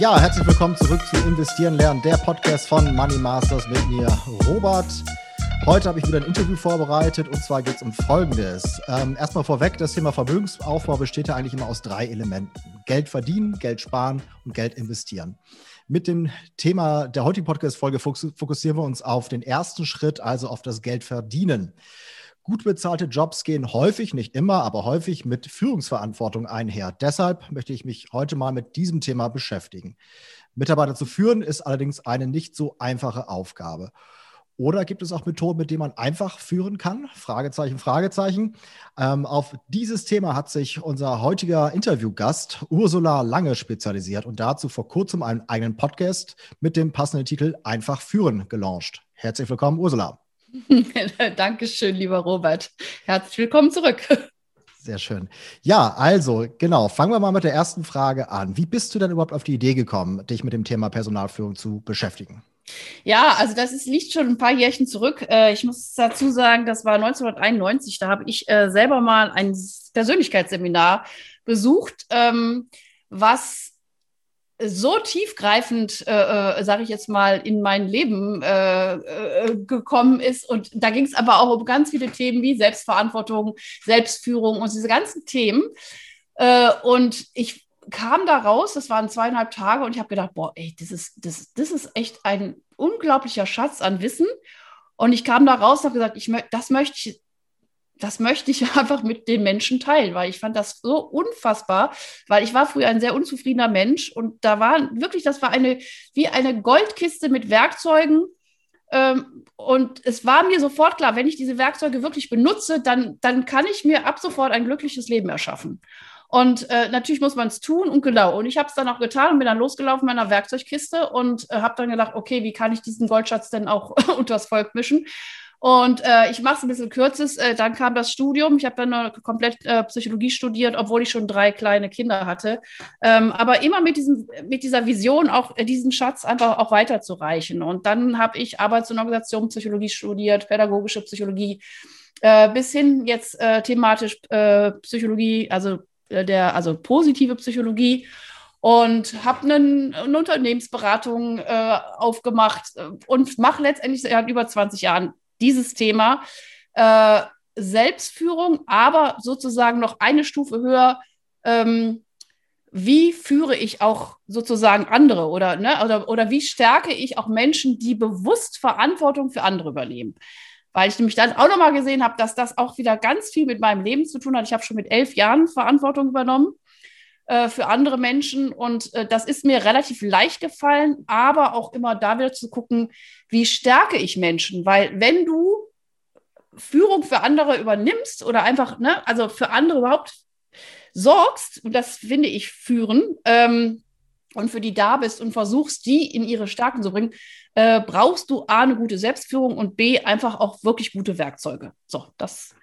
Ja, herzlich willkommen zurück zu Investieren lernen, der Podcast von Money Masters mit mir, Robert. Heute habe ich wieder ein Interview vorbereitet und zwar geht es um Folgendes. Ähm, erstmal vorweg, das Thema Vermögensaufbau besteht ja eigentlich immer aus drei Elementen. Geld verdienen, Geld sparen und Geld investieren. Mit dem Thema der heutigen Podcast-Folge fokussieren wir uns auf den ersten Schritt, also auf das Geld verdienen. Gut bezahlte Jobs gehen häufig, nicht immer, aber häufig mit Führungsverantwortung einher. Deshalb möchte ich mich heute mal mit diesem Thema beschäftigen. Mitarbeiter zu führen ist allerdings eine nicht so einfache Aufgabe. Oder gibt es auch Methoden, mit denen man einfach führen kann? Fragezeichen, Fragezeichen. Ähm, auf dieses Thema hat sich unser heutiger Interviewgast Ursula Lange spezialisiert und dazu vor kurzem einen eigenen Podcast mit dem passenden Titel Einfach führen gelauncht. Herzlich willkommen, Ursula. Dankeschön, lieber Robert. Herzlich willkommen zurück. Sehr schön. Ja, also genau, fangen wir mal mit der ersten Frage an. Wie bist du denn überhaupt auf die Idee gekommen, dich mit dem Thema Personalführung zu beschäftigen? Ja, also das ist, liegt schon ein paar Jährchen zurück. Äh, ich muss dazu sagen, das war 1991. Da habe ich äh, selber mal ein Persönlichkeitsseminar besucht, ähm, was so tiefgreifend, äh, äh, sage ich jetzt mal, in mein Leben äh, äh, gekommen ist. Und da ging es aber auch um ganz viele Themen wie Selbstverantwortung, Selbstführung und diese ganzen Themen. Äh, und ich kam da raus, das waren zweieinhalb Tage, und ich habe gedacht, boah, ey, das ist, das, das ist echt ein unglaublicher Schatz an Wissen. Und ich kam da raus und habe gesagt, ich, das möchte ich das möchte ich einfach mit den Menschen teilen, weil ich fand das so unfassbar, weil ich war früher ein sehr unzufriedener Mensch und da war wirklich, das war eine, wie eine Goldkiste mit Werkzeugen. Ähm, und es war mir sofort klar, wenn ich diese Werkzeuge wirklich benutze, dann, dann kann ich mir ab sofort ein glückliches Leben erschaffen. Und äh, natürlich muss man es tun und genau. Und ich habe es dann auch getan und bin dann losgelaufen in meiner Werkzeugkiste und äh, habe dann gedacht, okay, wie kann ich diesen Goldschatz denn auch unters Volk mischen? Und äh, ich mache es ein bisschen kürzes. Äh, dann kam das Studium. Ich habe dann noch komplett äh, Psychologie studiert, obwohl ich schon drei kleine Kinder hatte. Ähm, aber immer mit, diesem, mit dieser Vision, auch äh, diesen Schatz einfach auch weiterzureichen. Und dann habe ich Arbeits- und Organisationspsychologie studiert, pädagogische Psychologie, äh, bis hin jetzt äh, thematisch Psychologie, also der, also positive Psychologie und habe eine Unternehmensberatung äh, aufgemacht und mache letztendlich seit über 20 Jahren dieses Thema äh, Selbstführung, aber sozusagen noch eine Stufe höher. Ähm, wie führe ich auch sozusagen andere oder, ne, oder, oder wie stärke ich auch Menschen, die bewusst Verantwortung für andere übernehmen? Weil ich nämlich dann auch nochmal gesehen habe, dass das auch wieder ganz viel mit meinem Leben zu tun hat. Ich habe schon mit elf Jahren Verantwortung übernommen äh, für andere Menschen. Und äh, das ist mir relativ leicht gefallen, aber auch immer da wieder zu gucken, wie stärke ich Menschen? Weil wenn du Führung für andere übernimmst oder einfach, ne, also für andere überhaupt sorgst, und das finde ich führen, ähm, und für die da bist und versuchst, die in ihre Stärken zu bringen, äh, brauchst du A, eine gute Selbstführung und B, einfach auch wirklich gute Werkzeuge. So, das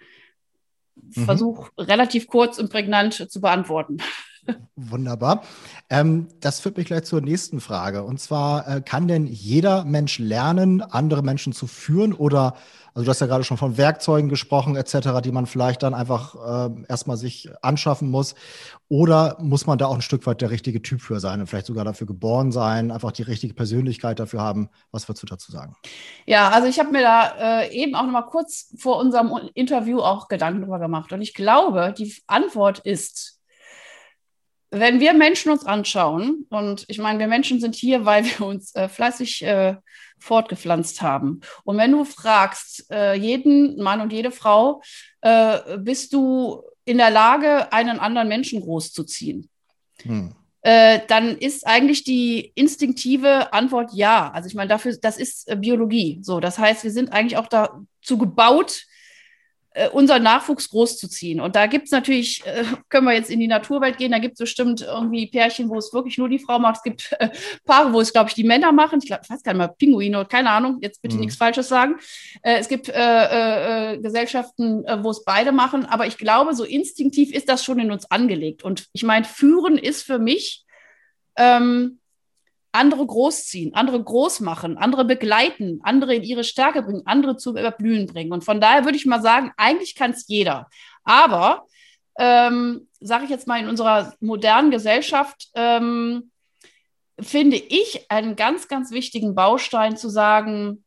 mhm. versuch relativ kurz und prägnant zu beantworten. Wunderbar. Ähm, das führt mich gleich zur nächsten Frage. Und zwar, äh, kann denn jeder Mensch lernen, andere Menschen zu führen? Oder, also du hast ja gerade schon von Werkzeugen gesprochen, etc., die man vielleicht dann einfach äh, erstmal sich anschaffen muss. Oder muss man da auch ein Stück weit der richtige Typ für sein und vielleicht sogar dafür geboren sein, einfach die richtige Persönlichkeit dafür haben? Was würdest du dazu sagen? Ja, also ich habe mir da äh, eben auch noch mal kurz vor unserem Interview auch Gedanken drüber gemacht. Und ich glaube, die Antwort ist, wenn wir Menschen uns anschauen, und ich meine, wir Menschen sind hier, weil wir uns äh, fleißig äh, fortgepflanzt haben. Und wenn du fragst, äh, jeden Mann und jede Frau, äh, bist du in der Lage, einen anderen Menschen großzuziehen? Hm. Äh, dann ist eigentlich die instinktive Antwort ja. Also ich meine, dafür, das ist äh, Biologie. So, das heißt, wir sind eigentlich auch dazu gebaut, äh, unseren Nachwuchs großzuziehen. Und da gibt es natürlich, äh, können wir jetzt in die Naturwelt gehen, da gibt es bestimmt irgendwie Pärchen, wo es wirklich nur die Frau macht. Es gibt äh, Paare, wo es, glaube ich, die Männer machen. Ich, glaub, ich weiß gar nicht mal, Pinguine keine Ahnung, jetzt bitte mhm. nichts Falsches sagen. Äh, es gibt äh, äh, Gesellschaften, wo es beide machen. Aber ich glaube, so instinktiv ist das schon in uns angelegt. Und ich meine, führen ist für mich, ähm, andere großziehen, andere groß machen, andere begleiten, andere in ihre Stärke bringen, andere zu überblühen bringen. Und von daher würde ich mal sagen, eigentlich kann es jeder. Aber, ähm, sage ich jetzt mal, in unserer modernen Gesellschaft ähm, finde ich einen ganz, ganz wichtigen Baustein zu sagen,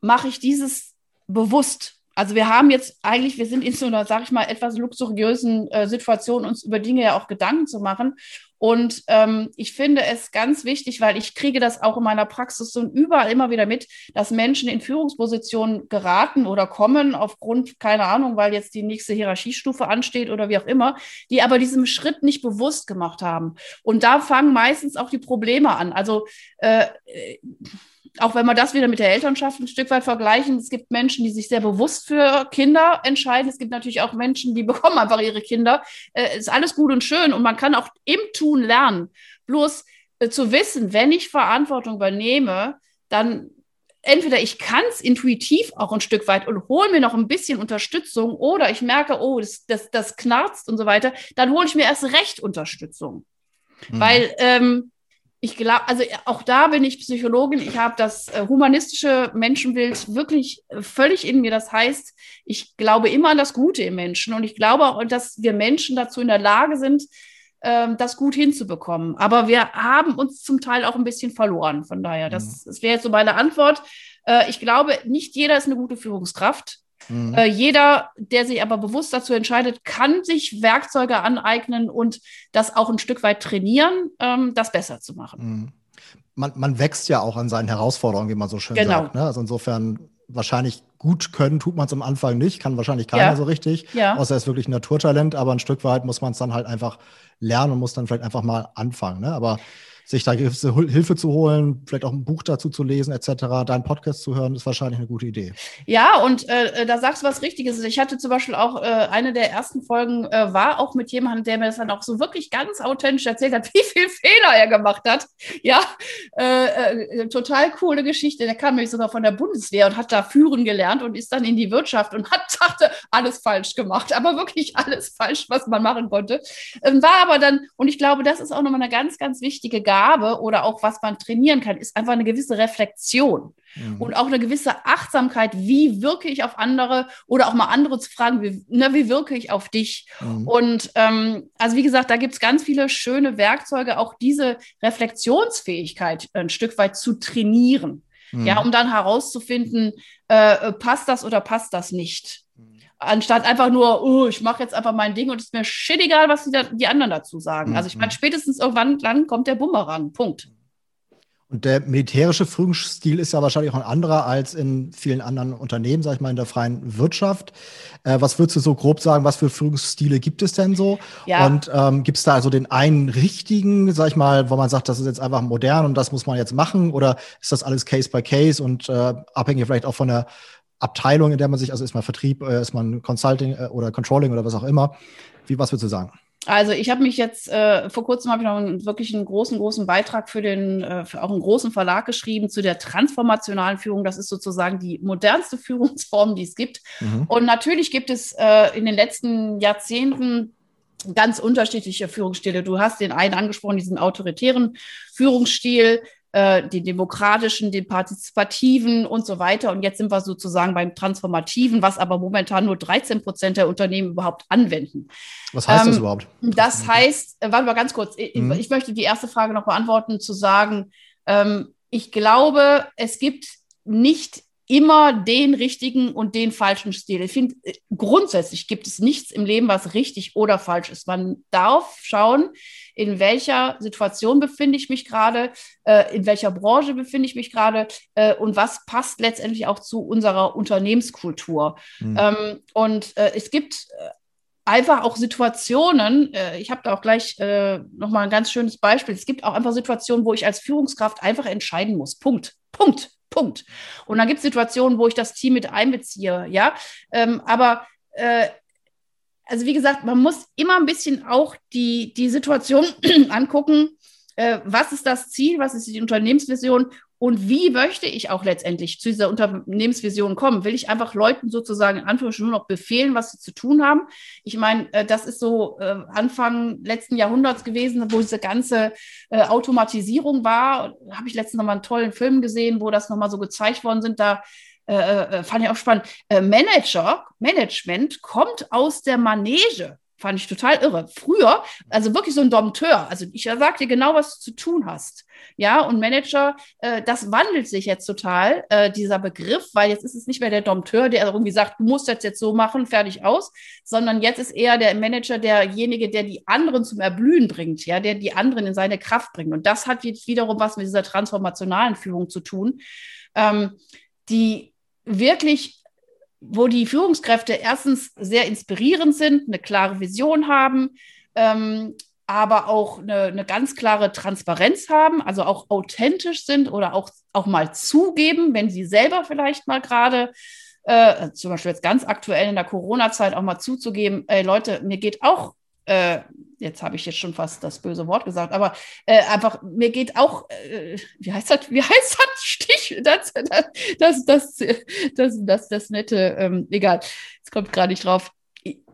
mache ich dieses bewusst. Also wir haben jetzt eigentlich, wir sind in so einer, sag ich mal, etwas luxuriösen äh, Situation, uns über Dinge ja auch Gedanken zu machen. Und ähm, ich finde es ganz wichtig, weil ich kriege das auch in meiner Praxis und überall immer wieder mit, dass Menschen in Führungspositionen geraten oder kommen aufgrund, keine Ahnung, weil jetzt die nächste Hierarchiestufe ansteht oder wie auch immer, die aber diesen Schritt nicht bewusst gemacht haben. Und da fangen meistens auch die Probleme an. Also äh, auch wenn wir das wieder mit der Elternschaft ein Stück weit vergleichen, es gibt Menschen, die sich sehr bewusst für Kinder entscheiden. Es gibt natürlich auch Menschen, die bekommen einfach ihre Kinder. Äh, ist alles gut und schön und man kann auch im Tun lernen. Bloß äh, zu wissen, wenn ich Verantwortung übernehme, dann entweder ich kann es intuitiv auch ein Stück weit und hole mir noch ein bisschen Unterstützung oder ich merke, oh, das, das, das knarzt und so weiter, dann hole ich mir erst recht Unterstützung. Mhm. Weil ähm, ich glaube, also auch da bin ich Psychologin. Ich habe das äh, humanistische Menschenbild wirklich äh, völlig in mir. Das heißt, ich glaube immer an das Gute im Menschen und ich glaube auch, dass wir Menschen dazu in der Lage sind, ähm, das gut hinzubekommen. Aber wir haben uns zum Teil auch ein bisschen verloren. Von daher, das, mhm. das wäre jetzt so meine Antwort. Äh, ich glaube, nicht jeder ist eine gute Führungskraft. Mhm. Äh, jeder, der sich aber bewusst dazu entscheidet, kann sich Werkzeuge aneignen und das auch ein Stück weit trainieren, ähm, das besser zu machen. Mhm. Man, man, wächst ja auch an seinen Herausforderungen, wie man so schön genau. sagt. Ne? Also insofern wahrscheinlich gut können tut man es am Anfang nicht, kann wahrscheinlich keiner ja. so richtig, ja. außer er ist wirklich ein Naturtalent, aber ein Stück weit muss man es dann halt einfach lernen und muss dann vielleicht einfach mal anfangen. Ne? Aber sich da gewisse Hilfe zu holen, vielleicht auch ein Buch dazu zu lesen, etc., deinen Podcast zu hören, ist wahrscheinlich eine gute Idee. Ja, und äh, da sagst du was Richtiges. Ich hatte zum Beispiel auch äh, eine der ersten Folgen äh, war auch mit jemandem, der mir das dann auch so wirklich ganz authentisch erzählt hat, wie viel Fehler er gemacht hat. Ja, äh, äh, total coole Geschichte. Der kam nämlich sogar von der Bundeswehr und hat da führen gelernt und ist dann in die Wirtschaft und hat dachte alles falsch gemacht, aber wirklich alles falsch, was man machen konnte. Ähm, war aber dann und ich glaube, das ist auch nochmal eine ganz, ganz wichtige Gabe Gabe oder auch was man trainieren kann, ist einfach eine gewisse Reflexion mhm. und auch eine gewisse Achtsamkeit. Wie wirke ich auf andere oder auch mal andere zu fragen, wie, ne, wie wirke ich auf dich? Mhm. Und ähm, also wie gesagt, da gibt es ganz viele schöne Werkzeuge, auch diese Reflexionsfähigkeit ein Stück weit zu trainieren. Mhm. Ja, um dann herauszufinden, äh, passt das oder passt das nicht anstatt einfach nur, oh, ich mache jetzt einfach mein Ding und es ist mir shit egal, was die, da, die anderen dazu sagen. Mhm. Also ich meine, spätestens irgendwann dann kommt der Bumerang. Punkt. Und der militärische Führungsstil ist ja wahrscheinlich auch ein anderer als in vielen anderen Unternehmen, sag ich mal, in der freien Wirtschaft. Äh, was würdest du so grob sagen, was für Führungsstile gibt es denn so? Ja. Und ähm, gibt es da also den einen richtigen, sag ich mal, wo man sagt, das ist jetzt einfach modern und das muss man jetzt machen? Oder ist das alles Case by Case und äh, abhängig vielleicht auch von der Abteilung, in der man sich, also ist man Vertrieb, äh, ist man Consulting äh, oder Controlling oder was auch immer. Wie, was würdest du sagen? Also ich habe mich jetzt äh, vor kurzem habe ich noch einen, wirklich einen großen, großen Beitrag für den, äh, für auch einen großen Verlag geschrieben zu der transformationalen Führung. Das ist sozusagen die modernste Führungsform, die es gibt. Mhm. Und natürlich gibt es äh, in den letzten Jahrzehnten ganz unterschiedliche Führungsstile. Du hast den einen angesprochen, diesen autoritären Führungsstil, äh, den demokratischen, den partizipativen und so weiter. Und jetzt sind wir sozusagen beim transformativen, was aber momentan nur 13 Prozent der Unternehmen überhaupt anwenden. Was heißt ähm, das überhaupt? Das heißt, äh, warte mal ganz kurz, ich, mhm. ich, möchte die erste Frage noch beantworten, zu sagen, ähm, ich glaube, es gibt nicht immer den richtigen und den falschen Stil. Ich finde, äh, grundsätzlich gibt es nichts im Leben, was richtig oder falsch ist. Man darf schauen, in welcher Situation befinde ich mich gerade, äh, in welcher Branche befinde ich mich gerade äh, und was passt letztendlich auch zu unserer Unternehmenskultur. Mhm. Ähm, und äh, es gibt äh, einfach auch Situationen, äh, ich habe da auch gleich äh, nochmal ein ganz schönes Beispiel, es gibt auch einfach Situationen, wo ich als Führungskraft einfach entscheiden muss. Punkt. Punkt. Punkt. Und dann gibt es Situationen, wo ich das Team mit einbeziehe, ja. Ähm, aber äh, also wie gesagt, man muss immer ein bisschen auch die, die Situation angucken, äh, was ist das Ziel, was ist die Unternehmensvision und wie möchte ich auch letztendlich zu dieser Unternehmensvision kommen? Will ich einfach Leuten sozusagen in Anführungsstrichen nur noch befehlen, was sie zu tun haben? Ich meine, äh, das ist so äh, Anfang letzten Jahrhunderts gewesen, wo diese ganze äh, Automatisierung war. Habe ich letztens nochmal einen tollen Film gesehen, wo das nochmal so gezeigt worden sind. Da äh, fand ich auch spannend. Manager, Management kommt aus der Manege. Fand ich total irre. Früher, also wirklich so ein Dompteur. Also ich sag dir genau, was du zu tun hast. Ja, und Manager, äh, das wandelt sich jetzt total, äh, dieser Begriff, weil jetzt ist es nicht mehr der Dompteur, der irgendwie sagt, du musst das jetzt so machen, fertig aus, sondern jetzt ist eher der Manager derjenige, der die anderen zum Erblühen bringt, ja, der die anderen in seine Kraft bringt. Und das hat jetzt wiederum was mit dieser transformationalen Führung zu tun, ähm, die wirklich wo die Führungskräfte erstens sehr inspirierend sind, eine klare Vision haben, ähm, aber auch eine, eine, ganz klare Transparenz haben, also auch authentisch sind oder auch, auch mal zugeben, wenn sie selber vielleicht mal gerade, äh, zum Beispiel jetzt ganz aktuell in der Corona-Zeit, auch mal zuzugeben, ey Leute, mir geht auch äh, jetzt habe ich jetzt schon fast das böse Wort gesagt, aber äh, einfach, mir geht auch, äh, wie heißt das, wie heißt das Stich, das, das, das, das, das, das, nette, ähm, egal, es kommt gerade nicht drauf,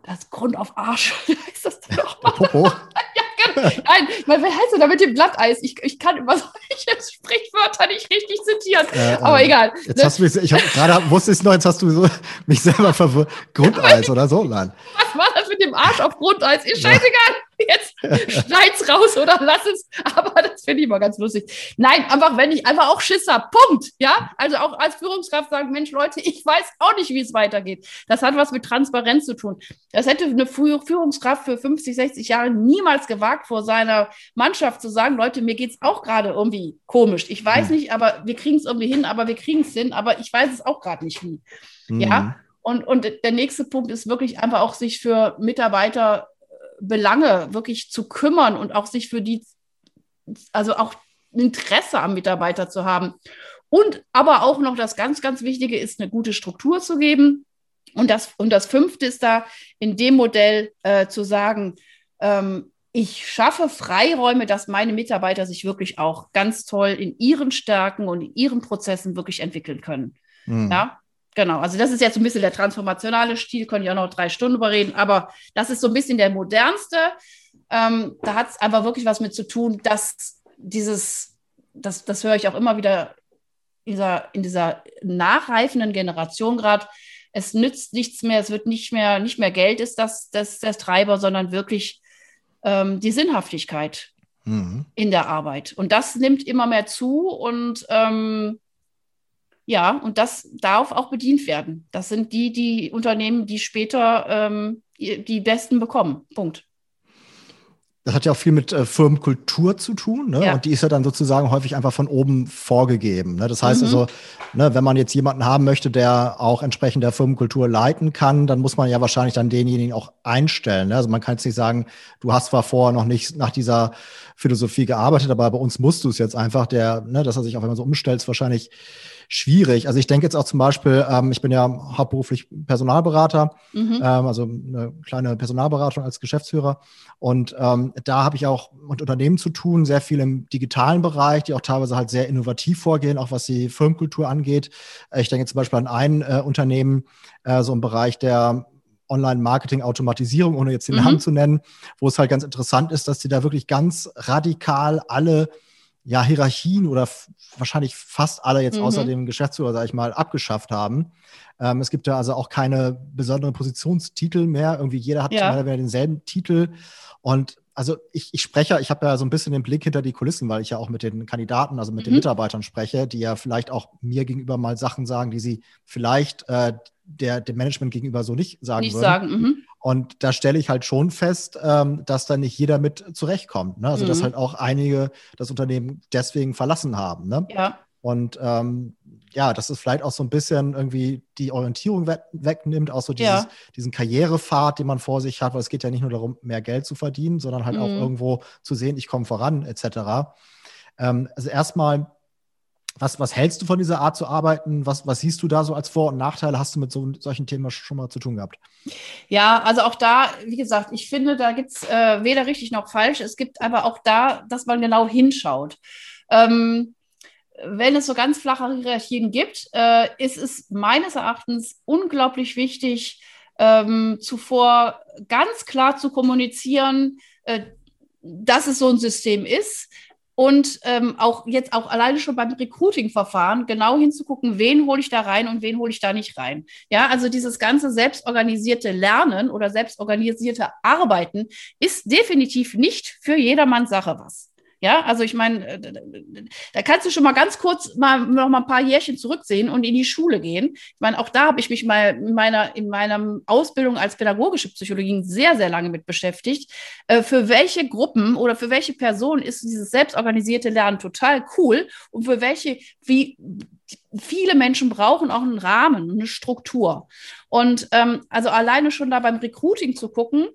das Grund auf Arsch, heißt das denn nochmal? Nein, wer heißt denn da mit dem Glatteis? Ich, ich kann über solche Sprichwörter nicht richtig zitieren. Äh, aber äh, egal. Jetzt ne? hast du mich, ich gerade wusste es noch, jetzt hast du so, mich selber verwirrt. Grundeis oder so, nein. Was war das mit dem Arsch auf Grundeis? Ist scheißegal. Jetzt schneid's raus oder lass es. Aber das finde ich mal ganz lustig. Nein, einfach, wenn ich einfach auch Schiss habe. Punkt. Ja, also auch als Führungskraft sagen, Mensch, Leute, ich weiß auch nicht, wie es weitergeht. Das hat was mit Transparenz zu tun. Das hätte eine Führungskraft für 50, 60 Jahre niemals gewagt, vor seiner Mannschaft zu sagen, Leute, mir geht's auch gerade irgendwie komisch. Ich weiß hm. nicht, aber wir kriegen es irgendwie hin, aber wir kriegen es hin, aber ich weiß es auch gerade nicht wie. Mhm. Ja. Und, und der nächste Punkt ist wirklich einfach auch sich für Mitarbeiter Belange wirklich zu kümmern und auch sich für die, also auch Interesse am Mitarbeiter zu haben. Und aber auch noch das ganz, ganz Wichtige ist, eine gute Struktur zu geben. Und das, und das Fünfte ist da in dem Modell äh, zu sagen, ähm, ich schaffe Freiräume, dass meine Mitarbeiter sich wirklich auch ganz toll in ihren Stärken und in ihren Prozessen wirklich entwickeln können. Mhm. Ja, Genau, also das ist jetzt ein bisschen der transformationale Stil, könnte ich auch noch drei Stunden überreden, aber das ist so ein bisschen der modernste. Ähm, da hat es einfach wirklich was mit zu tun, dass dieses, das, das höre ich auch immer wieder in dieser, in dieser nachreifenden Generation gerade, es nützt nichts mehr, es wird nicht mehr, nicht mehr Geld ist das, das, das Treiber, sondern wirklich ähm, die Sinnhaftigkeit mhm. in der Arbeit. Und das nimmt immer mehr zu und ähm, ja, und das darf auch bedient werden. Das sind die, die Unternehmen, die später ähm, die Besten bekommen. Punkt. Das hat ja auch viel mit äh, Firmenkultur zu tun, ne? Ja. Und die ist ja dann sozusagen häufig einfach von oben vorgegeben. Ne? Das heißt mhm. also, ne, wenn man jetzt jemanden haben möchte, der auch entsprechend der Firmenkultur leiten kann, dann muss man ja wahrscheinlich dann denjenigen auch einstellen. Ne? Also man kann jetzt nicht sagen, du hast zwar vorher noch nicht nach dieser Philosophie gearbeitet, aber bei uns musst du es jetzt einfach, der, ne, dass er sich auch, wenn man so umstellt, ist wahrscheinlich schwierig. Also ich denke jetzt auch zum Beispiel, ähm, ich bin ja hauptberuflich Personalberater, mhm. ähm, also eine kleine Personalberatung als Geschäftsführer. Und ähm, da habe ich auch mit Unternehmen zu tun, sehr viel im digitalen Bereich, die auch teilweise halt sehr innovativ vorgehen, auch was die Firmenkultur angeht. Äh, ich denke zum Beispiel an ein äh, Unternehmen, äh, so im Bereich der Online-Marketing-Automatisierung, ohne jetzt den mhm. Namen zu nennen, wo es halt ganz interessant ist, dass die da wirklich ganz radikal alle ja, Hierarchien oder wahrscheinlich fast alle jetzt mhm. außer dem Geschäftsführer, sage ich mal, abgeschafft haben. Ähm, es gibt ja also auch keine besonderen Positionstitel mehr. Irgendwie jeder hat ja. mehr denselben Titel. Und also ich, ich spreche, ich habe ja so ein bisschen den Blick hinter die Kulissen, weil ich ja auch mit den Kandidaten, also mit mhm. den Mitarbeitern spreche, die ja vielleicht auch mir gegenüber mal Sachen sagen, die sie vielleicht äh, der, dem Management gegenüber so nicht sagen nicht würden. Sagen, mhm. Und da stelle ich halt schon fest, ähm, dass da nicht jeder mit zurechtkommt. Ne? Also, mhm. dass halt auch einige das Unternehmen deswegen verlassen haben. Ne? Ja. Und ähm, ja, dass es vielleicht auch so ein bisschen irgendwie die Orientierung we wegnimmt, auch so dieses, ja. diesen Karrierepfad, den man vor sich hat, weil es geht ja nicht nur darum, mehr Geld zu verdienen, sondern halt mhm. auch irgendwo zu sehen, ich komme voran, etc. Ähm, also erstmal was, was hältst du von dieser Art zu arbeiten? Was, was siehst du da so als Vor- und Nachteile? Hast du mit so, solchen Themen schon mal zu tun gehabt? Ja, also auch da, wie gesagt, ich finde, da gibt es äh, weder richtig noch falsch. Es gibt aber auch da, dass man genau hinschaut. Ähm, wenn es so ganz flache Hierarchien gibt, äh, ist es meines Erachtens unglaublich wichtig, ähm, zuvor ganz klar zu kommunizieren, äh, dass es so ein System ist und ähm, auch jetzt auch alleine schon beim Recruiting-Verfahren genau hinzugucken, wen hole ich da rein und wen hole ich da nicht rein. Ja, also dieses ganze selbstorganisierte Lernen oder selbstorganisierte Arbeiten ist definitiv nicht für jedermanns Sache was. Ja, also ich meine, äh, da kannst du schon mal ganz kurz mal noch mal ein paar Jährchen zurücksehen und in die Schule gehen. Ich meine, auch da habe ich mich mal in meiner, in meiner Ausbildung als pädagogische Psychologin sehr, sehr lange mit beschäftigt. Äh, für welche Gruppen oder für welche Personen ist dieses selbstorganisierte Lernen total cool und für welche, wie viele Menschen brauchen auch einen Rahmen, eine Struktur. Und ähm, also alleine schon da beim Recruiting zu gucken,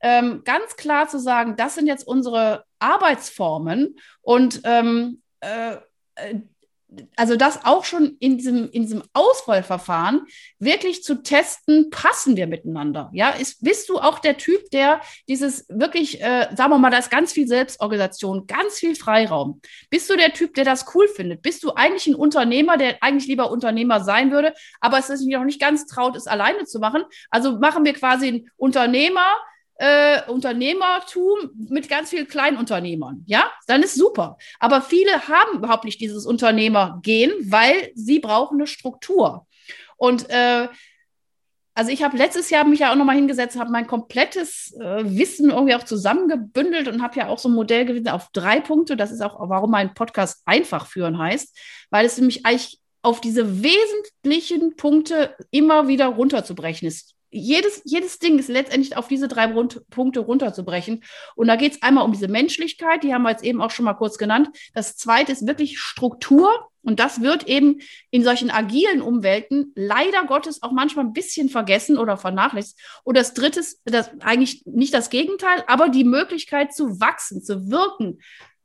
ähm, ganz klar zu sagen, das sind jetzt unsere Arbeitsformen und ähm, äh, also das auch schon in diesem, in diesem Auswahlverfahren wirklich zu testen, passen wir miteinander? Ja, ist, bist du auch der Typ, der dieses wirklich, äh, sagen wir mal, da ist ganz viel Selbstorganisation, ganz viel Freiraum. Bist du der Typ, der das cool findet? Bist du eigentlich ein Unternehmer, der eigentlich lieber Unternehmer sein würde, aber es ist noch nicht ganz traut, es alleine zu machen? Also machen wir quasi einen Unternehmer, äh, Unternehmertum mit ganz vielen Kleinunternehmern. Ja, dann ist super. Aber viele haben überhaupt nicht dieses Unternehmergehen, weil sie brauchen eine Struktur. Und äh, also ich habe letztes Jahr mich ja auch nochmal hingesetzt, habe mein komplettes äh, Wissen irgendwie auch zusammengebündelt und habe ja auch so ein Modell gewesen auf drei Punkte. Das ist auch, warum mein Podcast einfach führen heißt, weil es nämlich eigentlich auf diese wesentlichen Punkte immer wieder runterzubrechen ist jedes, jedes Ding ist letztendlich auf diese drei Rund Punkte runterzubrechen. Und da geht es einmal um diese Menschlichkeit, die haben wir jetzt eben auch schon mal kurz genannt. Das zweite ist wirklich Struktur. Und das wird eben in solchen agilen Umwelten leider Gottes auch manchmal ein bisschen vergessen oder vernachlässigt. Und das dritte ist das, eigentlich nicht das Gegenteil, aber die Möglichkeit zu wachsen, zu wirken,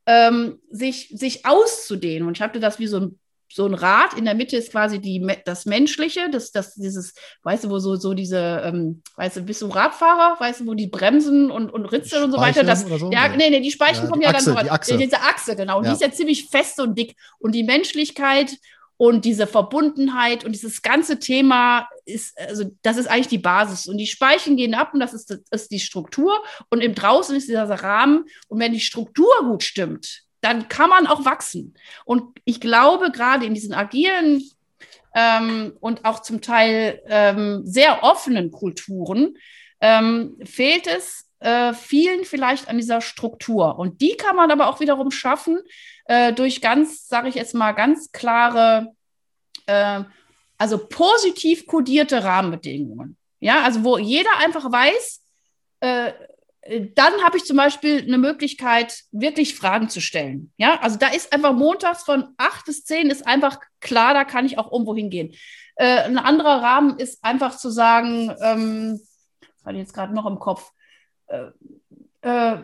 ähm, sich, sich auszudehnen. Und ich hatte das wie so ein so ein Rad, in der Mitte ist quasi die, das Menschliche, das, das, dieses, weißt du, wo so, so diese, ähm, weißt du, bist du Radfahrer, weißt du, wo die Bremsen und, und Ritzel und so weiter, das, so? ja, nee, nee, die Speichen ja, kommen ja Achse, dann, die Achse. diese Achse, genau, und ja. die ist ja ziemlich fest und dick und die Menschlichkeit und diese Verbundenheit und dieses ganze Thema ist, also das ist eigentlich die Basis. Und die Speichen gehen ab und das ist, das ist die Struktur. Und im Draußen ist dieser Rahmen. Und wenn die Struktur gut stimmt, dann kann man auch wachsen. Und ich glaube, gerade in diesen agilen ähm, und auch zum Teil ähm, sehr offenen Kulturen ähm, fehlt es äh, vielen vielleicht an dieser Struktur. Und die kann man aber auch wiederum schaffen äh, durch ganz, sage ich jetzt mal, ganz klare, äh, also positiv kodierte Rahmenbedingungen. Ja, also wo jeder einfach weiß, äh, dann habe ich zum Beispiel eine Möglichkeit, wirklich Fragen zu stellen. Ja, also da ist einfach montags von acht bis zehn ist einfach klar, da kann ich auch irgendwo hingehen. Äh, ein anderer Rahmen ist einfach zu sagen, ähm, hatte ich jetzt gerade noch im Kopf, äh, äh,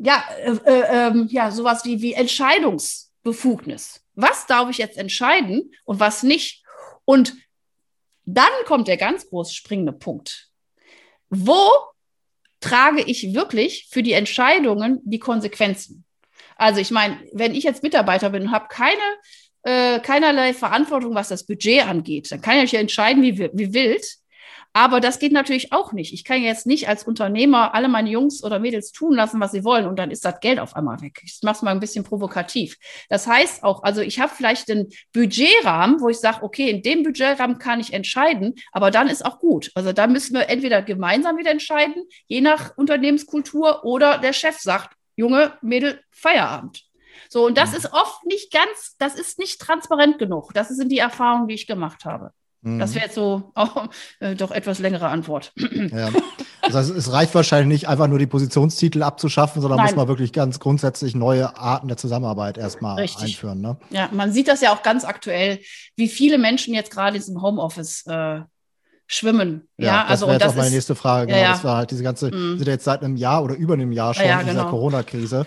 ja, äh, äh, ähm, ja, sowas wie, wie Entscheidungsbefugnis. Was darf ich jetzt entscheiden und was nicht? Und dann kommt der ganz groß springende Punkt. Wo trage ich wirklich für die Entscheidungen die Konsequenzen. Also ich meine, wenn ich jetzt Mitarbeiter bin und habe keine äh, keinerlei Verantwortung, was das Budget angeht, dann kann ich ja entscheiden, wie, wie wild. Aber das geht natürlich auch nicht. Ich kann jetzt nicht als Unternehmer alle meine Jungs oder Mädels tun lassen, was sie wollen und dann ist das Geld auf einmal weg. Ich mache es mal ein bisschen provokativ. Das heißt auch, also ich habe vielleicht einen Budgetrahmen, wo ich sage, okay, in dem Budgetrahmen kann ich entscheiden, aber dann ist auch gut. Also da müssen wir entweder gemeinsam wieder entscheiden, je nach Unternehmenskultur, oder der Chef sagt, Junge, Mädel, Feierabend. So, und das ist oft nicht ganz, das ist nicht transparent genug. Das sind die Erfahrungen, die ich gemacht habe. Das mhm. wäre jetzt so auch äh, doch etwas längere Antwort. Ja. Das heißt, es reicht wahrscheinlich nicht, einfach nur die Positionstitel abzuschaffen, sondern Nein. muss man wirklich ganz grundsätzlich neue Arten der Zusammenarbeit erstmal Richtig. einführen. Ne? Ja, man sieht das ja auch ganz aktuell, wie viele Menschen jetzt gerade in diesem Homeoffice äh, schwimmen. Ja, ja das also das auch meine nächste Frage. Genau, ja, ja. Das war halt diese ganze, mhm. wir sind jetzt seit einem Jahr oder über einem Jahr schon in dieser genau. Corona-Krise.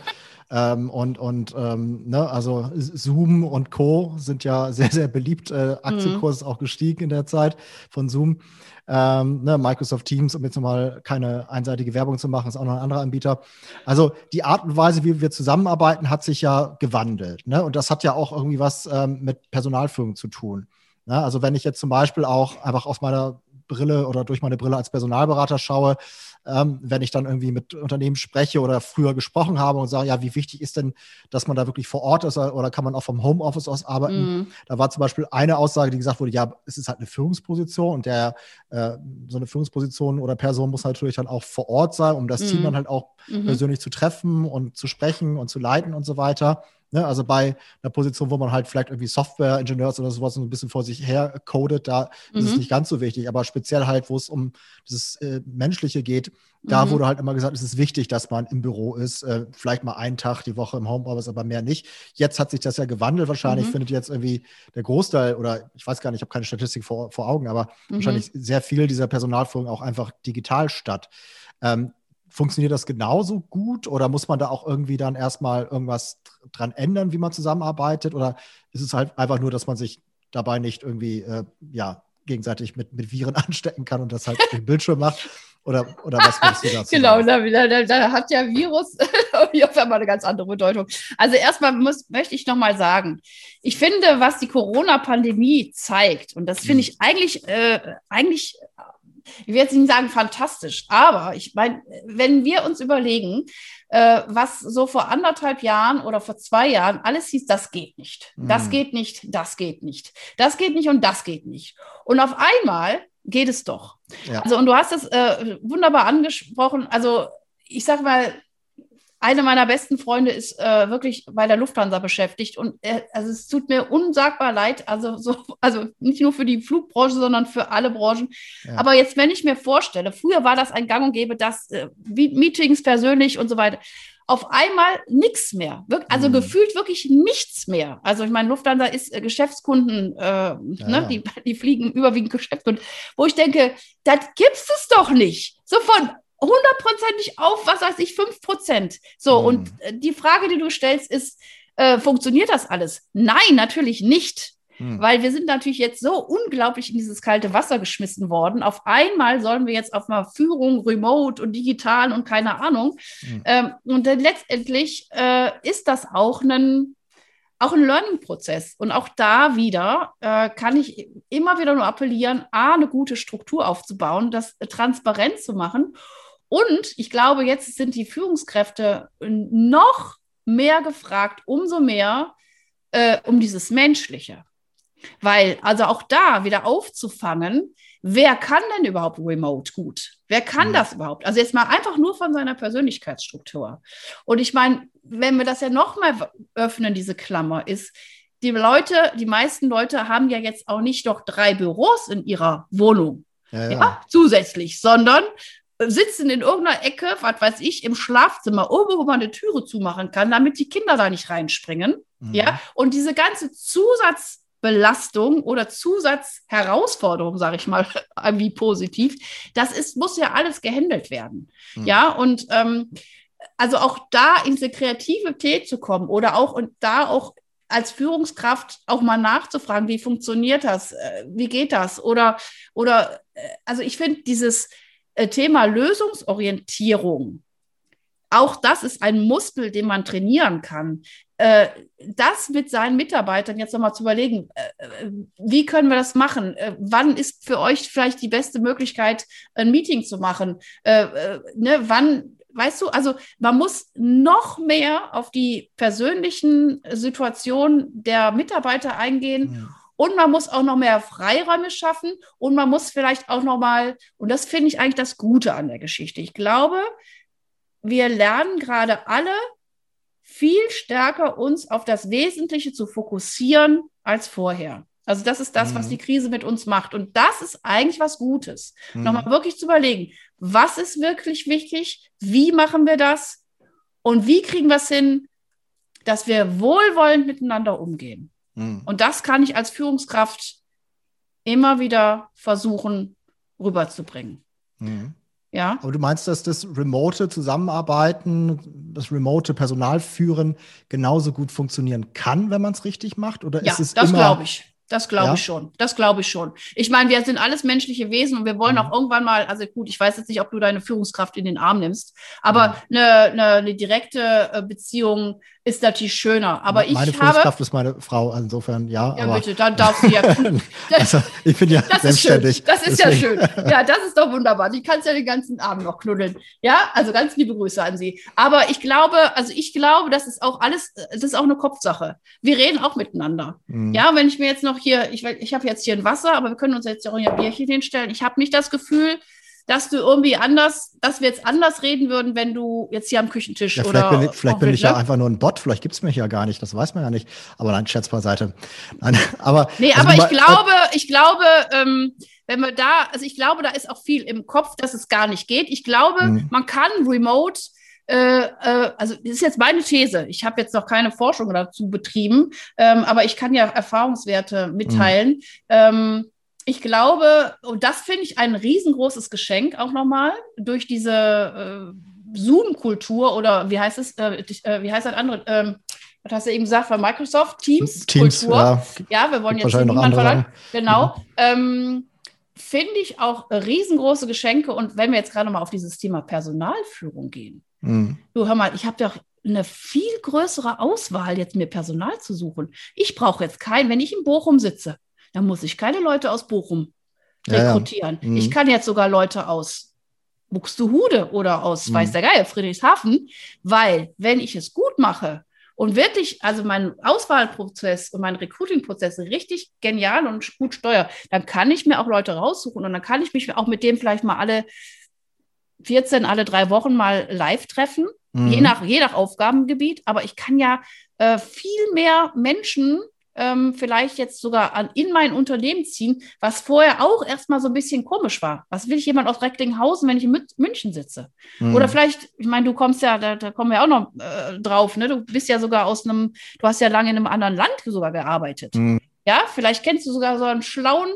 Ähm, und und ähm, ne, also Zoom und Co. sind ja sehr, sehr beliebt. Äh, Aktienkurs ist auch gestiegen in der Zeit von Zoom. Ähm, ne, Microsoft Teams, um jetzt nochmal keine einseitige Werbung zu machen, ist auch noch ein anderer Anbieter. Also die Art und Weise, wie wir zusammenarbeiten, hat sich ja gewandelt. Ne? Und das hat ja auch irgendwie was ähm, mit Personalführung zu tun. Ne? Also wenn ich jetzt zum Beispiel auch einfach aus meiner Brille oder durch meine Brille als Personalberater schaue, ähm, wenn ich dann irgendwie mit Unternehmen spreche oder früher gesprochen habe und sage, ja, wie wichtig ist denn, dass man da wirklich vor Ort ist oder kann man auch vom Homeoffice aus arbeiten? Mhm. Da war zum Beispiel eine Aussage, die gesagt wurde, ja, es ist halt eine Führungsposition und der äh, so eine Führungsposition oder Person muss natürlich dann auch vor Ort sein, um das mhm. Team dann halt auch mhm. persönlich zu treffen und zu sprechen und zu leiten und so weiter. Ne, also bei einer Position, wo man halt vielleicht irgendwie Software-Ingenieurs oder sowas so ein bisschen vor sich her codet, da mhm. ist es mhm. nicht ganz so wichtig. Aber speziell halt, wo es um dieses äh, Menschliche geht, da mhm. wurde halt immer gesagt, es ist wichtig, dass man im Büro ist. Äh, vielleicht mal einen Tag die Woche im Homeoffice, aber mehr nicht. Jetzt hat sich das ja gewandelt. Wahrscheinlich mhm. findet jetzt irgendwie der Großteil, oder ich weiß gar nicht, ich habe keine Statistik vor, vor Augen, aber mhm. wahrscheinlich sehr viel dieser Personalführung auch einfach digital statt. Ähm, funktioniert das genauso gut oder muss man da auch irgendwie dann erstmal irgendwas dran ändern, wie man zusammenarbeitet? Oder ist es halt einfach nur, dass man sich dabei nicht irgendwie äh, ja, gegenseitig mit, mit Viren anstecken kann und das halt den Bildschirm macht? Oder, oder was würdest du dazu Genau, da, da, da, hat ja Virus auf einmal eine ganz andere Bedeutung. Also erstmal muss, möchte ich nochmal sagen, ich finde, was die Corona-Pandemie zeigt, und das finde mhm. ich eigentlich, äh, eigentlich ich will jetzt nicht sagen fantastisch, aber ich meine, wenn wir uns überlegen, äh, was so vor anderthalb Jahren oder vor zwei Jahren alles hieß, das geht nicht, das mhm. geht nicht, das geht nicht, das geht nicht und das geht nicht. Und auf einmal geht es doch. Ja. Also, und du hast es äh, wunderbar angesprochen. Also, ich sag mal, eine meiner besten Freunde ist äh, wirklich bei der Lufthansa beschäftigt und äh, also es tut mir unsagbar leid, also so, also nicht nur für die Flugbranche, sondern für alle Branchen. Ja. Aber jetzt, wenn ich mir vorstelle, früher war das ein Gang und Gäbe, dass äh, Meetings persönlich und so weiter. Auf einmal nichts mehr, also mhm. gefühlt wirklich nichts mehr. Also ich meine, Lufthansa ist äh, Geschäftskunden, äh, ja, ne? Die, die fliegen überwiegend Geschäftskunden, wo ich denke, das gibt es doch nicht. So von hundertprozentig auf, was weiß ich, fünf Prozent. So, mhm. und äh, die Frage, die du stellst, ist, äh, funktioniert das alles? Nein, natürlich nicht. Mhm. Weil wir sind natürlich jetzt so unglaublich in dieses kalte Wasser geschmissen worden. Auf einmal sollen wir jetzt auf mal Führung, Remote und digital und keine Ahnung. Mhm. Ähm, und dann letztendlich äh, ist das auch ein auch ein Learning-Prozess. Und auch da wieder äh, kann ich immer wieder nur appellieren, A, eine gute Struktur aufzubauen, das transparent zu machen und ich glaube, jetzt sind die Führungskräfte noch mehr gefragt, umso mehr äh, um dieses Menschliche. Weil, also auch da wieder aufzufangen, wer kann denn überhaupt remote gut? Wer kann mhm. das überhaupt? Also jetzt mal einfach nur von seiner Persönlichkeitsstruktur. Und ich meine, wenn wir das ja nochmal öffnen, diese Klammer, ist, die Leute, die meisten Leute haben ja jetzt auch nicht noch drei Büros in ihrer Wohnung. Ja, ja. ja, zusätzlich, sondern sitzen in irgendeiner Ecke, was weiß ich, im Schlafzimmer, wo man eine Türe zumachen kann, damit die Kinder da nicht reinspringen. Mhm. Ja, und diese ganze Zusatzbelastung oder Zusatzherausforderung, sage ich mal, wie positiv, das ist, muss ja alles gehandelt werden. Mhm. Ja, und ähm, also auch da in diese Kreativität zu kommen oder auch und da auch als Führungskraft auch mal nachzufragen, wie funktioniert das, äh, wie geht das? Oder, oder äh, also ich finde dieses Thema Lösungsorientierung, auch das ist ein Muskel, den man trainieren kann. Äh, das mit seinen Mitarbeitern jetzt nochmal zu überlegen, äh, wie können wir das machen? Wann ist für euch vielleicht die beste Möglichkeit, ein Meeting zu machen? Ne, wann, weißt du, also man muss noch mehr auf die persönlichen Situationen der Mitarbeiter eingehen. Ja und man muss auch noch mehr Freiräume schaffen und man muss vielleicht auch noch mal, und das finde ich eigentlich das Gute an der Geschichte. Ich glaube, wir lernen gerade alle viel stärker uns auf das Wesentliche zu fokussieren als vorher. Also das ist das, mhm. was die Krise mit uns macht. Und das ist eigentlich was Gutes. Mhm. Nochmal wirklich zu überlegen, was ist wirklich wichtig? Wie machen wir das? Und wie kriegen wir es hin, dass wir wohlwollend miteinander umgehen? Mhm. Und das kann ich als Führungskraft immer wieder versuchen rüberzubringen. Mhm. Ja. Aber du meinst, dass das remote Zusammenarbeiten, das remote Personalführen genauso gut funktionieren kann, wenn man es richtig macht? Oder ja, ist es das glaube ich. Das glaube ja? ich schon. Das glaube ich schon. Ich meine, wir sind alles menschliche Wesen und wir wollen mhm. auch irgendwann mal, also gut, ich weiß jetzt nicht, ob du deine Führungskraft in den Arm nimmst, aber mhm. eine, eine, eine, direkte äh, Beziehung ist natürlich schöner. Aber ich meine habe. Führungskraft ist meine Frau, insofern ja. Ja, aber, bitte, dann darfst du ja. also, ich bin ja Das ist selbstständig. Das ist ja schön. Ja, das ist doch wunderbar. Die kannst ja den ganzen Abend noch knuddeln. Ja, also ganz liebe Grüße an Sie. Aber ich glaube, also ich glaube, das ist auch alles, das ist auch eine Kopfsache. Wir reden auch miteinander. Mhm. Ja, wenn ich mir jetzt noch hier, ich, ich habe jetzt hier ein Wasser, aber wir können uns jetzt auch ein Bierchen hinstellen. Ich habe nicht das Gefühl, dass du irgendwie anders, dass wir jetzt anders reden würden, wenn du jetzt hier am Küchentisch Ja, oder. vielleicht bin ich, vielleicht bin ich ja ne? einfach nur ein Bot, vielleicht gibt es mich ja gar nicht, das weiß man ja nicht. Aber nein, Scherz beiseite. Nein, aber, Nee, also aber ich mal- glaube, ich glaube, ähm, wenn wir da, also ich glaube, da ist auch viel im Kopf, dass es gar nicht geht. Ich glaube, Mhm. man kann remote, äh, äh, also das ist jetzt meine These. Ich habe jetzt noch keine Forschung dazu betrieben, ähm, aber ich kann ja Erfahrungswerte mitteilen. Ähm, ich glaube, und das finde ich ein riesengroßes Geschenk auch nochmal durch diese äh, Zoom-Kultur oder wie heißt es, äh, äh, wie heißt das andere? Ähm, was hast du eben gesagt von Microsoft? Teams? Teams, Kultur. ja, Ja, wir wollen jetzt hier wahrscheinlich noch niemand andere verlangen. Genau. Ähm, Finde ich auch riesengroße Geschenke. Und wenn wir jetzt gerade mal auf dieses Thema Personalführung gehen, Mhm. du hör mal, ich habe doch eine viel größere Auswahl, jetzt mir Personal zu suchen. Ich brauche jetzt keinen, wenn ich in Bochum sitze, dann muss ich keine Leute aus Bochum Ja, ja. rekrutieren. Mhm. Ich kann jetzt sogar Leute aus Buxtehude oder aus Mhm. Weiß der Geier, Friedrichshafen, weil wenn ich es gut mache und wirklich, also meinen Auswahlprozess und meinen Recruiting-Prozess richtig genial und gut steuere, dann kann ich mir auch Leute raussuchen und dann kann ich mich auch mit dem vielleicht mal alle 14, alle drei Wochen mal live treffen, Mhm. je, nach, je nach Aufgabengebiet. Aber ich kann ja äh, viel mehr Menschen ähm, vielleicht jetzt sogar an, in mein Unternehmen ziehen, was vorher auch erstmal so ein bisschen komisch war. Was will ich jemand aus Recklinghausen, wenn ich in Mün- München sitze? Mhm. Oder vielleicht, ich meine, du kommst ja, da, da kommen wir auch noch äh, drauf, ne? Du bist ja sogar aus einem, du hast ja lange in einem anderen Land sogar gearbeitet. Mhm. Ja, vielleicht kennst du sogar so einen schlauen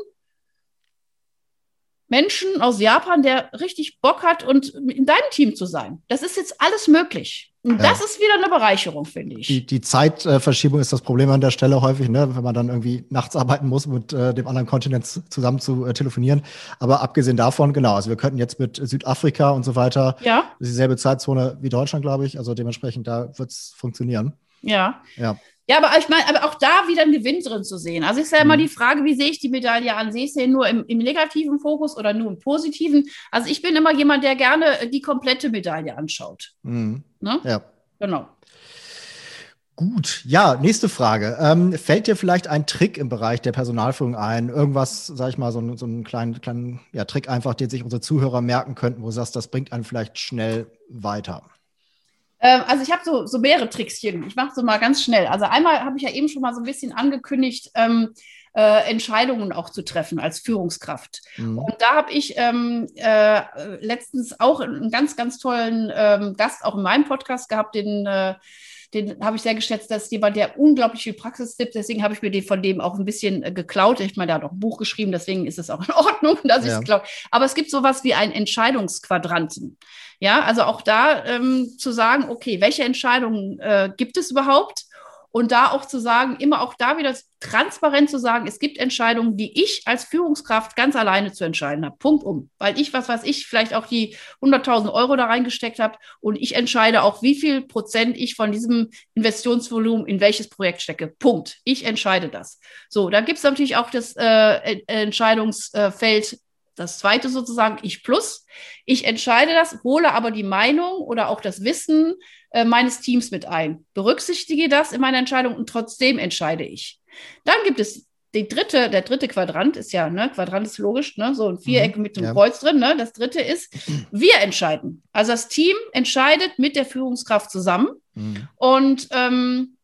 Menschen aus Japan, der richtig Bock hat und in deinem Team zu sein. Das ist jetzt alles möglich. Und Ja. das ist wieder eine Bereicherung, finde ich. Die, die Zeitverschiebung ist das Problem an der Stelle häufig, ne? wenn man dann irgendwie nachts arbeiten muss, mit äh, dem anderen Kontinent zusammen zu äh, telefonieren. Aber abgesehen davon, genau, also wir könnten jetzt mit Südafrika und so weiter, ja, dieselbe Zeitzone wie Deutschland, glaube ich, also dementsprechend, da wird es funktionieren. ja. Ja. Ja, aber ich meine, aber auch da wieder einen Gewinn drin zu sehen. Also ist ja immer Mhm. die Frage, wie sehe ich die Medaille an? Sehe ich sie nur im, im negativen Fokus oder nur im positiven? Also ich bin immer jemand, der gerne die komplette Medaille anschaut. Mhm. Ne? ja. Genau. Gut, ja, nächste Frage. Ähm, fällt dir vielleicht ein Trick im Bereich der Personalführung ein? Irgendwas, sag ich mal, so, einen- so einen kleinen, kleinen ja, Trick einfach, den sich unsere Zuhörer merken könnten, wo du sagst, das bringt einen vielleicht schnell weiter. Ähm, also ich habe so, so mehrere Trickschen. Ich mache so mal ganz schnell. Also einmal habe ich ja eben schon mal so ein bisschen angekündigt, ähm, äh, Entscheidungen auch zu treffen als Führungskraft. Mhm. Und da habe ich ähm, äh, letztens auch einen ganz, ganz tollen ähm, Gast auch in meinem Podcast gehabt, den, äh, den habe ich sehr geschätzt, dass jemand, der unglaublich viel Praxis tippt, deswegen habe ich mir den von dem auch ein bisschen äh, geklaut. Ich meine, der hat auch ein Buch geschrieben, deswegen ist es auch in Ordnung, dass ich Ja. es klaue. Aber es gibt sowas wie einen Entscheidungsquadranten. Ja, also auch da ähm, zu sagen, okay, welche Entscheidungen äh, gibt es überhaupt? Und da auch zu sagen, immer auch da wieder transparent zu sagen, es gibt Entscheidungen, die ich als Führungskraft ganz alleine zu entscheiden habe. Punkt um. Weil ich, was weiß ich, vielleicht auch die 100.000 Euro da reingesteckt habe und ich entscheide auch, wie viel Prozent ich von diesem Investitionsvolumen in welches Projekt stecke. Punkt. Ich entscheide das. So, da gibt es natürlich auch das äh, Entscheidungsfeld, das zweite sozusagen, ich plus. Ich entscheide das, hole aber die Meinung oder auch das Wissen äh, meines Teams mit ein. Berücksichtige das in meiner Entscheidung und trotzdem entscheide ich. Dann gibt es die dritte, der dritte Quadrant ist ja, ne, Quadrant ist logisch, ne, so ein Viereck Mhm, mit einem ja. Kreuz drin, ne. Das dritte ist, wir entscheiden. Also das Team entscheidet mit der Führungskraft zusammen. Mhm. Und ähm,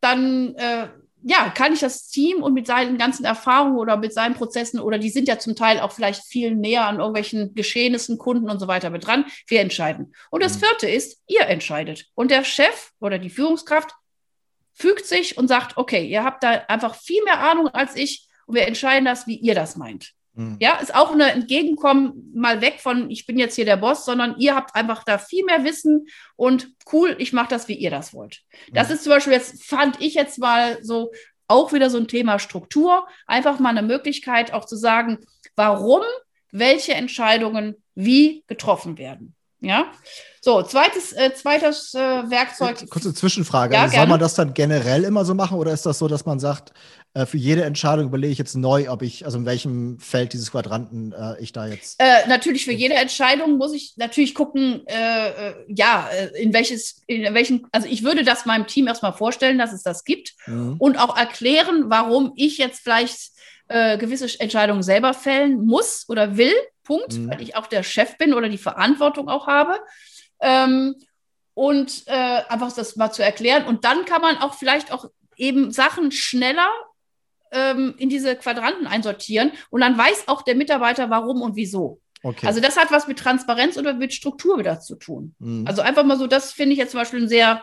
dann äh, ja, kann ich das Team und mit seinen ganzen Erfahrungen oder mit seinen Prozessen oder die sind ja zum Teil auch vielleicht viel näher an irgendwelchen Geschehnissen, Kunden und so weiter mit dran. Wir entscheiden. Und das Mhm. vierte ist, ihr entscheidet. Und der Chef oder die Führungskraft fügt sich und sagt, okay, ihr habt da einfach viel mehr Ahnung als ich und wir entscheiden das, wie ihr das meint. Mhm. Ja, ist auch eine Entgegenkommen, mal weg von, ich bin jetzt hier der Boss, sondern ihr habt einfach da viel mehr Wissen und cool, ich mache das, wie ihr das wollt. Das ist zum Beispiel jetzt, fand ich jetzt mal so auch wieder so ein Thema Struktur. Einfach mal eine Möglichkeit auch zu sagen, warum welche Entscheidungen wie getroffen werden. Ja. So, zweites, äh, zweites äh, Werkzeug. Kurze Zwischenfrage. Ja, also soll man das dann generell immer so machen oder ist das so, dass man sagt, äh, für jede Entscheidung überlege ich jetzt neu, ob ich, also in welchem Feld dieses Quadranten äh, ich da jetzt. Äh, natürlich für jede Entscheidung muss ich natürlich gucken, äh, äh, ja, in welches, in welchen, also ich würde das meinem Team erstmal vorstellen, dass es das gibt mhm. und auch erklären, warum ich jetzt vielleicht gewisse Entscheidungen selber fällen muss oder will. Punkt, mhm. weil ich auch der Chef bin oder die Verantwortung auch habe. Ähm, und äh, einfach das mal zu erklären. Und dann kann man auch vielleicht auch eben Sachen schneller ähm, in diese Quadranten einsortieren. Und dann weiß auch der Mitarbeiter, warum und wieso. Okay. Also das hat was mit Transparenz oder mit Struktur wieder zu tun. Mhm. Also einfach mal so, das finde ich jetzt zum Beispiel ein sehr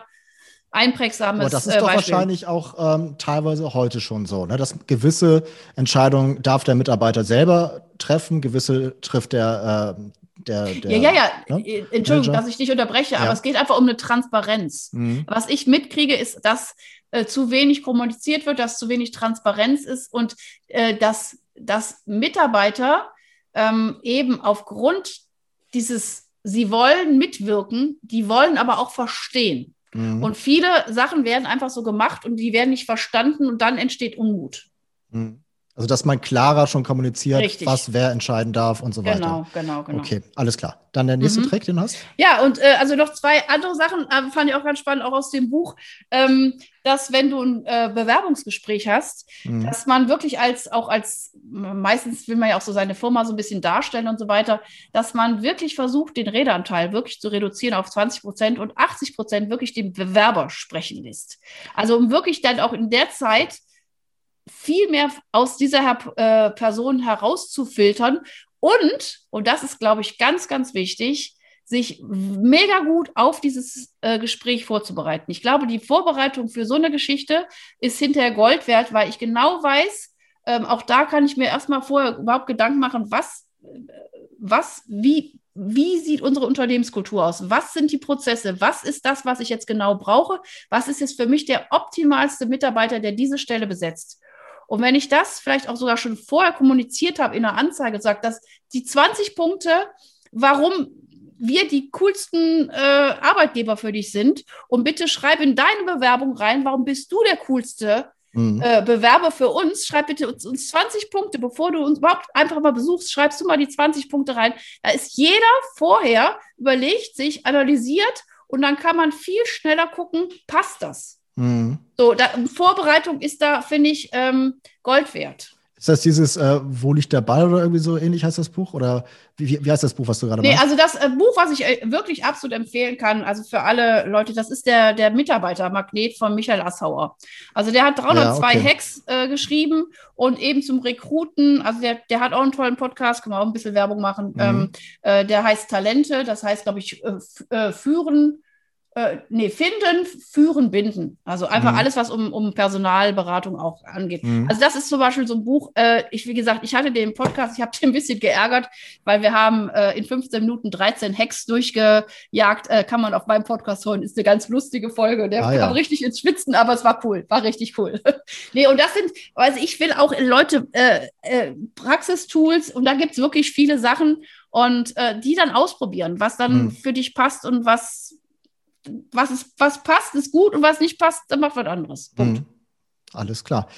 einprägsames Aber das ist doch äh, wahrscheinlich auch ähm, teilweise heute schon so, ne? dass gewisse Entscheidungen darf der Mitarbeiter selber treffen, gewisse trifft der, äh, der, der, ja, ja, ja. Ne? Äh, Entschuldigung, Manager. dass ich dich unterbreche, ja. aber es geht einfach um eine Transparenz. Mhm. Was ich mitkriege, ist, dass äh, zu wenig kommuniziert wird, dass zu wenig Transparenz ist und äh, dass, dass Mitarbeiter ähm, eben aufgrund dieses, sie wollen mitwirken, die wollen aber auch verstehen. Mhm. Und viele Sachen werden einfach so gemacht und die werden nicht verstanden und dann entsteht Unmut. Mhm. Also, dass man klarer schon kommuniziert, Richtig. was wer entscheiden darf und so weiter. Genau, genau, genau. Okay, alles klar. Dann der nächste mhm. Trick, den du hast. Ja, und äh, also noch zwei andere Sachen äh, fand ich auch ganz spannend, auch aus dem Buch, ähm, dass wenn du ein äh, Bewerbungsgespräch hast, mhm. dass man wirklich als, auch als, meistens will man ja auch so seine Firma so ein bisschen darstellen und so weiter, dass man wirklich versucht, den Redeanteil wirklich zu reduzieren auf 20 Prozent und 80 Prozent wirklich den Bewerber sprechen lässt. Also um wirklich dann auch in der Zeit viel mehr aus dieser äh, Person herauszufiltern und, und das ist, glaube ich, ganz, ganz wichtig, sich mega gut auf dieses äh, Gespräch vorzubereiten. Ich glaube, die Vorbereitung für so eine Geschichte ist hinterher Gold wert, weil ich genau weiß, ähm, auch da kann ich mir erstmal vorher überhaupt Gedanken machen, was, was, wie, wie sieht unsere Unternehmenskultur aus? Was sind die Prozesse? Was ist das, was ich jetzt genau brauche? Was ist jetzt für mich der optimalste Mitarbeiter, der diese Stelle besetzt? Und wenn ich das vielleicht auch sogar schon vorher kommuniziert habe in der Anzeige, sagt, dass die 20 Punkte, warum wir die coolsten äh, Arbeitgeber für dich sind und bitte schreib in deine Bewerbung rein, warum bist du der coolste mhm. äh, Bewerber für uns? Schreib bitte uns, uns 20 Punkte, bevor du uns überhaupt einfach mal besuchst, schreibst du mal die 20 Punkte rein. Da ist jeder vorher überlegt sich, analysiert und dann kann man viel schneller gucken, passt das? Mhm. So, da, Vorbereitung ist da, finde ich, ähm, Gold wert. Ist das dieses äh, Wo liegt der Ball oder irgendwie so ähnlich heißt das Buch? Oder wie, wie heißt das Buch, was du gerade nee, machst? also das äh, Buch, was ich äh, wirklich absolut empfehlen kann, also für alle Leute, das ist der, der Mitarbeitermagnet von Michael Assauer. Also der hat 302 ja, okay. Hacks äh, geschrieben und eben zum Rekruten, also der, der hat auch einen tollen Podcast, kann man auch ein bisschen Werbung machen. Mhm. Ähm, äh, der heißt Talente, das heißt, glaube ich, äh, führen äh, nee, finden, führen, binden. Also einfach mhm. alles, was um, um Personalberatung auch angeht. Mhm. Also das ist zum Beispiel so ein Buch, äh, ich, wie gesagt, ich hatte den Podcast, ich habe den ein bisschen geärgert, weil wir haben äh, in 15 Minuten 13 Hacks durchgejagt, äh, kann man auf meinem Podcast hören, ist eine ganz lustige Folge. Der ah, kam ja. richtig ins Schwitzen, aber es war cool, war richtig cool. nee, und das sind, also ich will auch Leute, äh, äh, Praxistools und da gibt es wirklich viele Sachen und äh, die dann ausprobieren, was dann mhm. für dich passt und was was, ist, was passt, ist gut und was nicht passt, dann macht was anderes. Punkt. Mhm. Alles klar.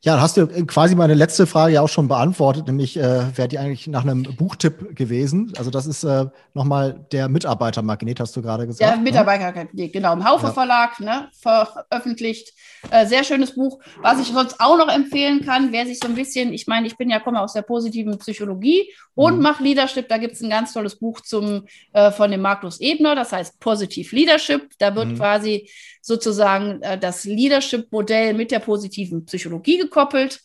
Ja, dann hast du quasi meine letzte Frage ja auch schon beantwortet, nämlich äh, wäre die eigentlich nach einem Buchtipp gewesen. Also das ist äh, nochmal der Mitarbeitermagnet, hast du gerade gesagt. Ja, ne? Mitarbeitermagnet, genau. Im Haufe ja. Verlag, ne, veröffentlicht. Äh, sehr schönes Buch. Was ich sonst auch noch empfehlen kann, wer sich so ein bisschen, ich meine, ich bin ja, komme aus der positiven Psychologie und mhm. mache Leadership. Da gibt es ein ganz tolles Buch zum, äh, von dem Markus Ebner, das heißt Positive Leadership. Da wird mhm. quasi sozusagen äh, das Leadership-Modell mit der positiven Psychologie gekoppelt.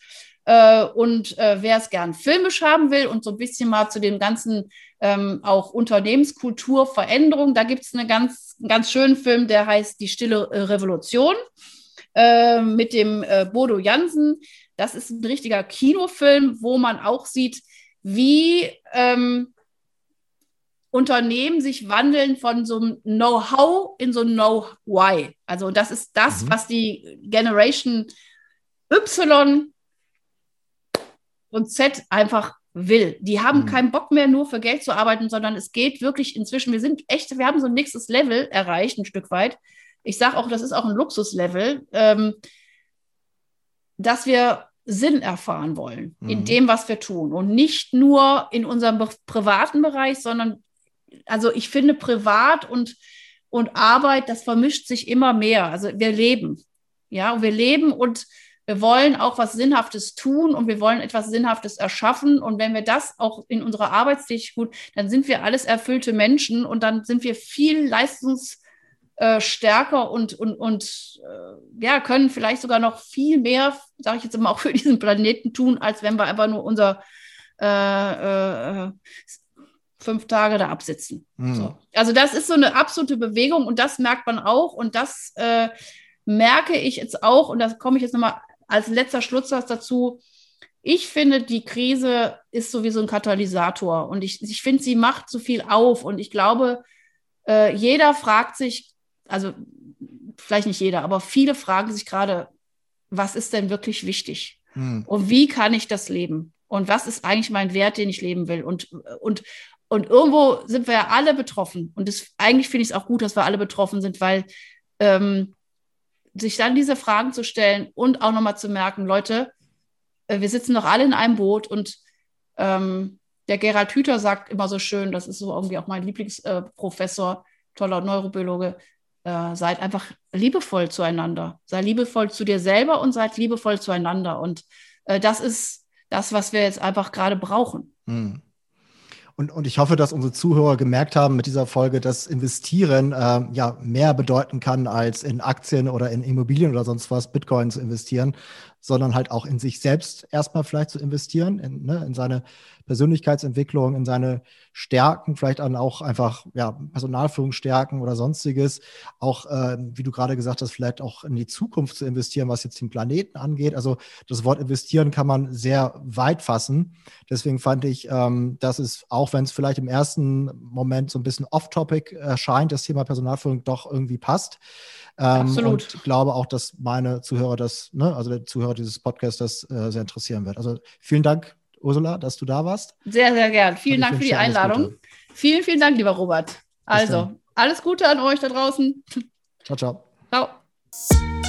Äh, und äh, wer es gern filmisch haben will und so ein bisschen mal zu dem ganzen ähm, auch Unternehmenskulturveränderung, da gibt es eine ganz, einen ganz schönen Film, der heißt Die Stille äh, Revolution äh, mit dem äh, Bodo Jansen. Das ist ein richtiger Kinofilm, wo man auch sieht, wie ähm, Unternehmen sich wandeln von so einem Know-how in so ein Know-why. Also das ist das, mhm. was die Generation Y und Z einfach will. Die haben mhm. keinen Bock mehr, nur für Geld zu arbeiten, sondern es geht wirklich inzwischen, wir sind echt, wir haben so ein nächstes Level erreicht, ein Stück weit. Ich sage auch, das ist auch ein Luxuslevel, ähm, dass wir Sinn erfahren wollen mhm. in dem, was wir tun. Und nicht nur in unserem privaten Bereich, sondern, also ich finde, privat und, und Arbeit, das vermischt sich immer mehr. Also wir leben. Ja, wir leben und wir wollen auch was Sinnhaftes tun und wir wollen etwas Sinnhaftes erschaffen. Und wenn wir das auch in unserer Arbeitstätigkeit gut, dann sind wir alles erfüllte Menschen und dann sind wir viel leistungsstärker und, und, und äh, ja, können vielleicht sogar noch viel mehr, sage ich jetzt immer, auch für diesen Planeten tun, als wenn wir einfach nur unser äh, äh, fünf Tage da absitzen. Mhm. So. Also das ist so eine absolute Bewegung und das merkt man auch und das äh, merke ich jetzt auch, und da komme ich jetzt nochmal als letzter Schlusssatz dazu, ich finde, die Krise ist sowieso ein Katalysator und ich, ich finde, sie macht so viel auf und ich glaube, äh, jeder fragt sich, also vielleicht nicht jeder, aber viele fragen sich gerade, was ist denn wirklich wichtig? Hm. Und wie kann ich das leben? Und was ist eigentlich mein Wert, den ich leben will? Und, und, und irgendwo sind wir ja alle betroffen. Und das, eigentlich finde ich es auch gut, dass wir alle betroffen sind, weil ähm, sich dann diese Fragen zu stellen und auch nochmal zu merken, Leute, äh, wir sitzen doch alle in einem Boot und ähm, der Gerald Hüther sagt immer so schön, das ist so irgendwie auch mein Lieblingsprofessor, äh, toller Neurobiologe, äh, seid einfach liebevoll zueinander. Sei liebevoll zu dir selber und seid liebevoll zueinander. Und äh, das ist das, was wir jetzt einfach gerade brauchen. Hm. Und, und ich hoffe, dass unsere Zuhörer gemerkt haben mit dieser Folge, dass Investieren äh, ja mehr bedeuten kann, als in Aktien oder in Immobilien oder sonst was, Bitcoin zu investieren, sondern halt auch in sich selbst erstmal vielleicht zu investieren, in, ne, in seine Persönlichkeitsentwicklung, in seine Stärken, vielleicht dann auch einfach ja, Personalführungsstärken oder sonstiges. Auch, äh, wie du gerade gesagt hast, vielleicht auch in die Zukunft zu investieren, was jetzt den Planeten angeht. Also das Wort investieren kann man sehr weit fassen. Deswegen fand ich, ähm, dass es, auch wenn es vielleicht im ersten Moment so ein bisschen off-topic erscheint, das Thema Personalführung doch irgendwie passt. Ähm, Absolut. Und ich glaube auch, dass meine Zuhörer das, ne, also der Zuhörer dieses Podcasts das äh, sehr interessieren wird. Also vielen Dank, Ursula, dass du da warst. Sehr, sehr gern. Vielen Dank für die Einladung. Vielen, vielen Dank, lieber Robert. Also, alles Gute an euch da draußen. Ciao, ciao. Ciao.